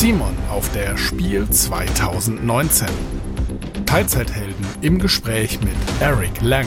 Simon auf der Spiel 2019. Teilzeithelden im Gespräch mit Eric Lang.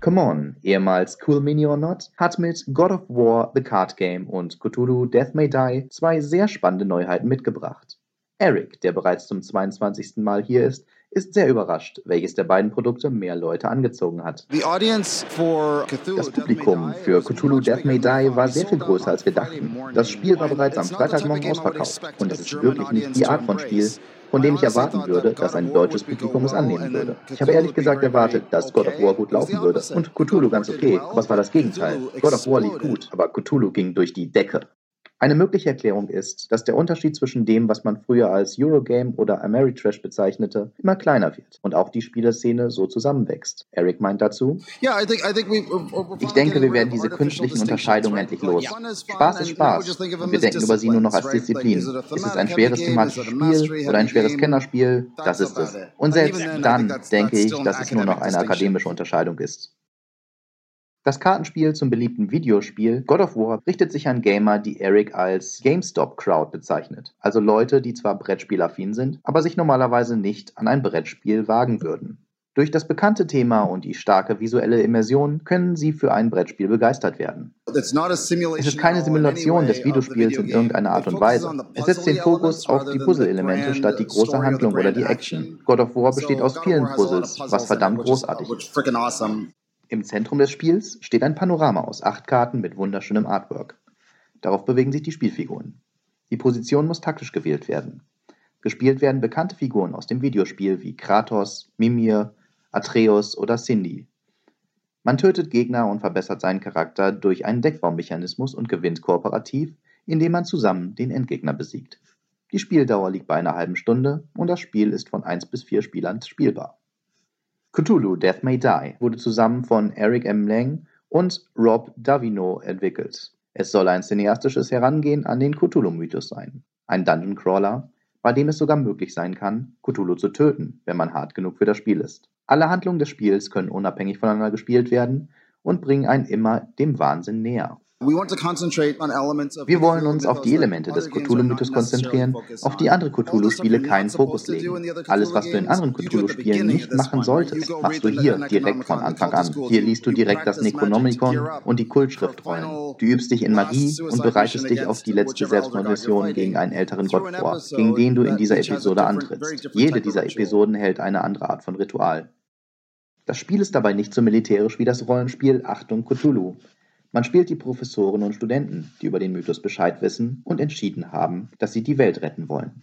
Come On, ehemals Cool Mini or Not, hat mit God of War, The Card Game und Cthulhu Death May Die zwei sehr spannende Neuheiten mitgebracht. Eric, der bereits zum 22. Mal hier ist, ist sehr überrascht, welches der beiden Produkte mehr Leute angezogen hat. Das Publikum für Cthulhu Death May Die war sehr viel größer als wir dachten. Das Spiel war bereits am Freitagmorgen ausverkauft und es ist wirklich nicht die Art von Spiel, von dem ich erwarten würde, dass ein deutsches Publikum es annehmen würde. Ich habe ehrlich gesagt erwartet, dass God of War gut laufen würde und Cthulhu ganz okay. Was war das Gegenteil? God of War lief gut, aber Cthulhu ging durch die Decke. Eine mögliche Erklärung ist, dass der Unterschied zwischen dem, was man früher als Eurogame oder Ameritrash bezeichnete, immer kleiner wird und auch die Spielerszene so zusammenwächst. Eric meint dazu, ich denke, wir werden diese künstlichen Unterscheidungen endlich los. Spaß ist Spaß und wir denken über sie nur noch als Disziplin. Ist es ein schweres thematisches Spiel oder ein schweres Kennerspiel? Das ist es. Und selbst dann denke ich, dass es nur noch eine akademische Unterscheidung ist. Das Kartenspiel zum beliebten Videospiel God of War richtet sich an Gamer, die Eric als GameStop-Crowd bezeichnet, also Leute, die zwar Brettspielaffin sind, aber sich normalerweise nicht an ein Brettspiel wagen würden. Durch das bekannte Thema und die starke visuelle Immersion können sie für ein Brettspiel begeistert werden. Es ist keine Simulation des Videospiels in irgendeiner Art und Weise. Es setzt den Fokus auf die Puzzle-Elemente statt die große Handlung oder die Action. God of War besteht aus vielen Puzzles, was verdammt großartig ist. Im Zentrum des Spiels steht ein Panorama aus acht Karten mit wunderschönem Artwork. Darauf bewegen sich die Spielfiguren. Die Position muss taktisch gewählt werden. Gespielt werden bekannte Figuren aus dem Videospiel wie Kratos, Mimir, Atreus oder Cindy. Man tötet Gegner und verbessert seinen Charakter durch einen Deckbaummechanismus und gewinnt kooperativ, indem man zusammen den Endgegner besiegt. Die Spieldauer liegt bei einer halben Stunde und das Spiel ist von 1 bis 4 Spielern spielbar. Cthulhu Death May Die wurde zusammen von Eric M. Lang und Rob Davino entwickelt. Es soll ein cineastisches Herangehen an den Cthulhu-Mythos sein. Ein Dungeon Crawler, bei dem es sogar möglich sein kann, Cthulhu zu töten, wenn man hart genug für das Spiel ist. Alle Handlungen des Spiels können unabhängig voneinander gespielt werden und bringen einen immer dem Wahnsinn näher. Wir wollen uns auf die Elemente des Cthulhu-Mythos konzentrieren, auf die andere Cthulhu-Spiele keinen Fokus legen. Alles, was du in anderen Cthulhu-Spielen nicht machen solltest, machst du hier direkt von Anfang an. Hier liest du direkt das Necronomicon und die Kultschriftrollen. Du übst dich in Magie und bereitest dich auf die letzte Selbstmordmission gegen einen älteren Gott vor, gegen den du in dieser Episode antrittst. Jede dieser Episoden hält eine andere Art von Ritual. Das Spiel ist dabei nicht so militärisch wie das Rollenspiel Achtung Cthulhu. Man spielt die Professoren und Studenten, die über den Mythos Bescheid wissen und entschieden haben, dass sie die Welt retten wollen.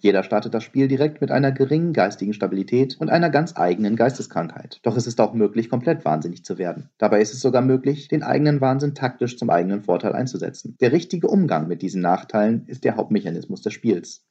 Jeder startet das Spiel direkt mit einer geringen geistigen Stabilität und einer ganz eigenen Geisteskrankheit. Doch es ist auch möglich, komplett wahnsinnig zu werden. Dabei ist es sogar möglich, den eigenen Wahnsinn taktisch zum eigenen Vorteil einzusetzen. Der richtige Umgang mit diesen Nachteilen ist der Hauptmechanismus des Spiels.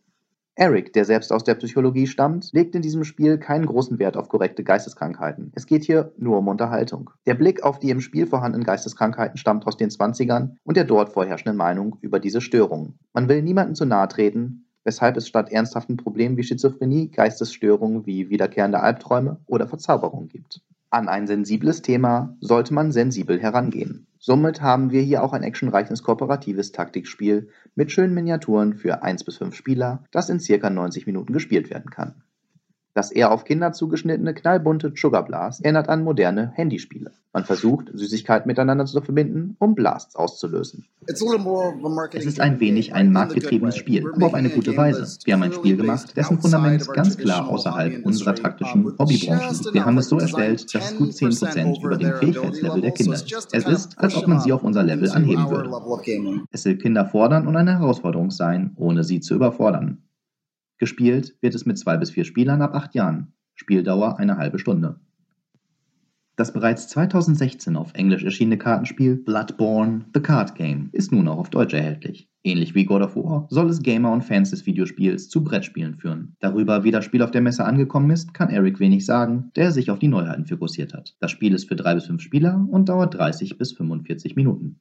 Eric, der selbst aus der Psychologie stammt, legt in diesem Spiel keinen großen Wert auf korrekte Geisteskrankheiten. Es geht hier nur um Unterhaltung. Der Blick auf die im Spiel vorhandenen Geisteskrankheiten stammt aus den 20ern und der dort vorherrschenden Meinung über diese Störungen. Man will niemandem zu nahe treten, weshalb es statt ernsthaften Problemen wie Schizophrenie Geistesstörungen wie wiederkehrende Albträume oder Verzauberungen gibt. An ein sensibles Thema sollte man sensibel herangehen. Somit haben wir hier auch ein actionreiches kooperatives Taktikspiel mit schönen Miniaturen für 1 bis 5 Spieler, das in circa 90 Minuten gespielt werden kann. Das eher auf Kinder zugeschnittene knallbunte Sugar Blast erinnert an moderne Handyspiele. Man versucht, Süßigkeiten miteinander zu verbinden, um Blasts auszulösen. Es ist ein wenig ein marktgetriebenes Spiel, aber auf eine gute Weise. Wir haben ein Spiel gemacht, dessen Fundament ganz klar außerhalb unserer taktischen Hobbybranche liegt. Wir haben es so erstellt, dass es gut 10% über dem Fähigkeitslevel der Kinder ist. Es ist, als ob man sie auf unser Level anheben würde. Es will Kinder fordern und eine Herausforderung sein, ohne sie zu überfordern. Gespielt wird es mit zwei bis vier Spielern ab acht Jahren. Spieldauer eine halbe Stunde. Das bereits 2016 auf Englisch erschienene Kartenspiel Bloodborne The Card Game ist nun auch auf Deutsch erhältlich. Ähnlich wie God of War soll es Gamer und Fans des Videospiels zu Brettspielen führen. Darüber, wie das Spiel auf der Messe angekommen ist, kann Eric wenig sagen, der sich auf die Neuheiten fokussiert hat. Das Spiel ist für drei bis fünf Spieler und dauert 30 bis 45 Minuten.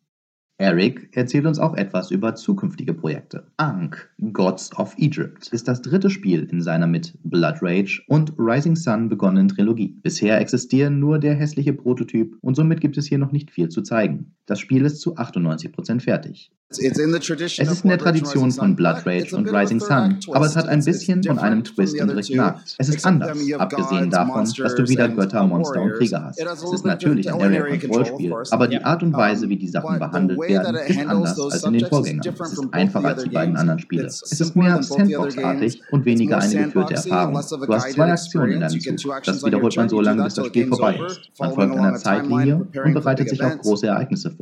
Eric erzählt uns auch etwas über zukünftige Projekte. Ankh, Gods of Egypt, ist das dritte Spiel in seiner mit Blood Rage und Rising Sun begonnenen Trilogie. Bisher existieren nur der hässliche Prototyp und somit gibt es hier noch nicht viel zu zeigen. Das Spiel ist zu 98% fertig. Es ist in der Tradition von Blood Rage und Rising Sun, aber es hat ein bisschen von einem Twist in Richtung Akt. Es ist anders, abgesehen davon, dass du wieder Götter, Monster und Krieger hast. Es ist natürlich ein Area Control Spiel, aber die Art und Weise, wie die Sachen behandelt werden, ist anders als in den Vorgängern. Es ist einfacher als die beiden anderen Spiele. Es ist mehr Sandbox-artig und weniger eine geführte Erfahrung. Du hast zwei Aktionen in deinem Zug. Das wiederholt man so lange, bis das Spiel vorbei ist. Man folgt einer Zeitlinie und bereitet sich auf große Ereignisse vor.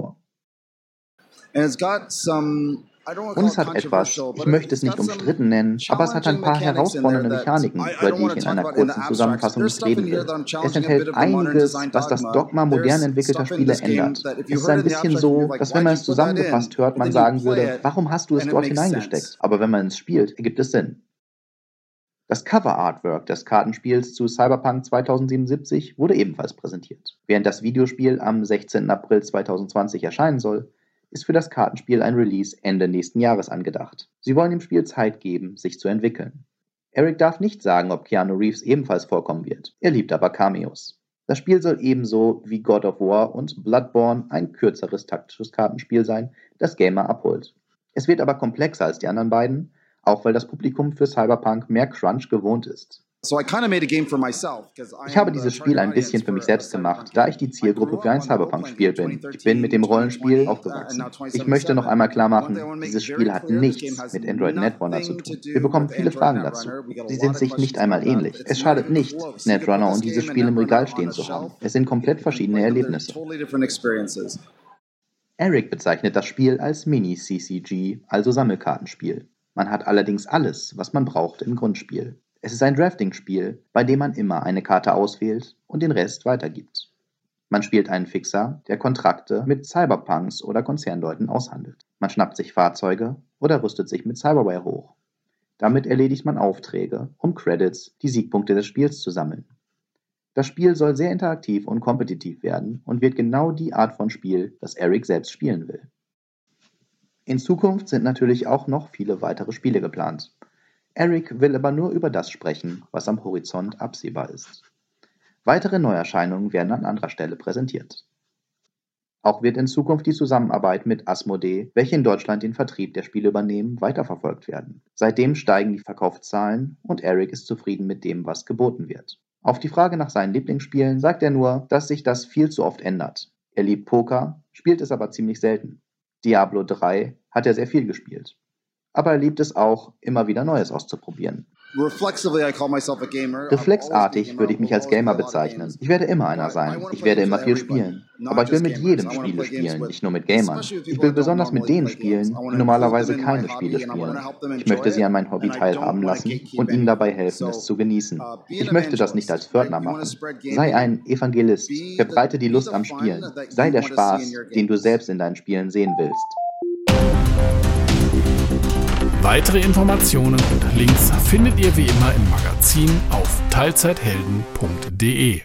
Und es hat etwas, ich möchte es nicht umstritten nennen, aber es hat ein paar herausfordernde Mechaniken, über die ich in einer kurzen Zusammenfassung nicht reden will. Es enthält einiges, was das Dogma modern entwickelter Spiele ändert. Es ist ein bisschen so, dass wenn man es zusammengefasst hört, man sagen würde, warum hast du es dort hineingesteckt? Aber wenn man es spielt, ergibt es Sinn. Das Cover-Artwork des Kartenspiels zu Cyberpunk 2077 wurde ebenfalls präsentiert. Während das Videospiel am 16. April 2020 erscheinen soll, ist für das Kartenspiel ein Release Ende nächsten Jahres angedacht. Sie wollen dem Spiel Zeit geben, sich zu entwickeln. Eric darf nicht sagen, ob Keanu Reeves ebenfalls vorkommen wird. Er liebt aber Cameos. Das Spiel soll ebenso wie God of War und Bloodborne ein kürzeres taktisches Kartenspiel sein, das Gamer abholt. Es wird aber komplexer als die anderen beiden, auch weil das Publikum für Cyberpunk mehr Crunch gewohnt ist. Ich habe dieses Spiel ein bisschen für mich selbst gemacht, da ich die Zielgruppe für ein Cyberpunk-Spiel bin. Ich bin mit dem Rollenspiel aufgewachsen. Ich möchte noch einmal klar machen, dieses Spiel hat nichts mit Android Netrunner zu tun. Wir bekommen viele Fragen dazu. Sie sind sich nicht einmal ähnlich. Es schadet nicht, Netrunner und dieses Spiel im Regal stehen zu haben. Es sind komplett verschiedene Erlebnisse. Eric bezeichnet das Spiel als Mini-CCG, also Sammelkartenspiel. Man hat allerdings alles, was man braucht im Grundspiel. Es ist ein Drafting-Spiel, bei dem man immer eine Karte auswählt und den Rest weitergibt. Man spielt einen Fixer, der Kontrakte mit Cyberpunks oder Konzernleuten aushandelt. Man schnappt sich Fahrzeuge oder rüstet sich mit Cyberware hoch. Damit erledigt man Aufträge, um Credits, die Siegpunkte des Spiels zu sammeln. Das Spiel soll sehr interaktiv und kompetitiv werden und wird genau die Art von Spiel, das Eric selbst spielen will. In Zukunft sind natürlich auch noch viele weitere Spiele geplant. Eric will aber nur über das sprechen, was am Horizont absehbar ist. Weitere Neuerscheinungen werden an anderer Stelle präsentiert. Auch wird in Zukunft die Zusammenarbeit mit Asmodee, welche in Deutschland den Vertrieb der Spiele übernehmen, weiterverfolgt werden. Seitdem steigen die Verkaufszahlen und Eric ist zufrieden mit dem, was geboten wird. Auf die Frage nach seinen Lieblingsspielen sagt er nur, dass sich das viel zu oft ändert. Er liebt Poker, spielt es aber ziemlich selten. Diablo 3 hat er sehr viel gespielt aber er liebt es auch, immer wieder Neues auszuprobieren. Reflexartig würde ich mich als Gamer bezeichnen. Ich werde immer einer sein. Ich werde immer viel spielen. Aber ich will mit jedem Spiele spielen, nicht nur mit Gamern. Ich will besonders mit denen spielen, die normalerweise keine Spiele spielen. Ich möchte sie an mein Hobby teilhaben lassen und ihnen dabei helfen, es zu genießen. Ich möchte das nicht als Pförtner machen. Sei ein Evangelist. Verbreite die Lust am Spielen. Sei der Spaß, den du selbst in deinen Spielen sehen willst. Weitere Informationen und Links findet ihr wie immer im Magazin auf teilzeithelden.de.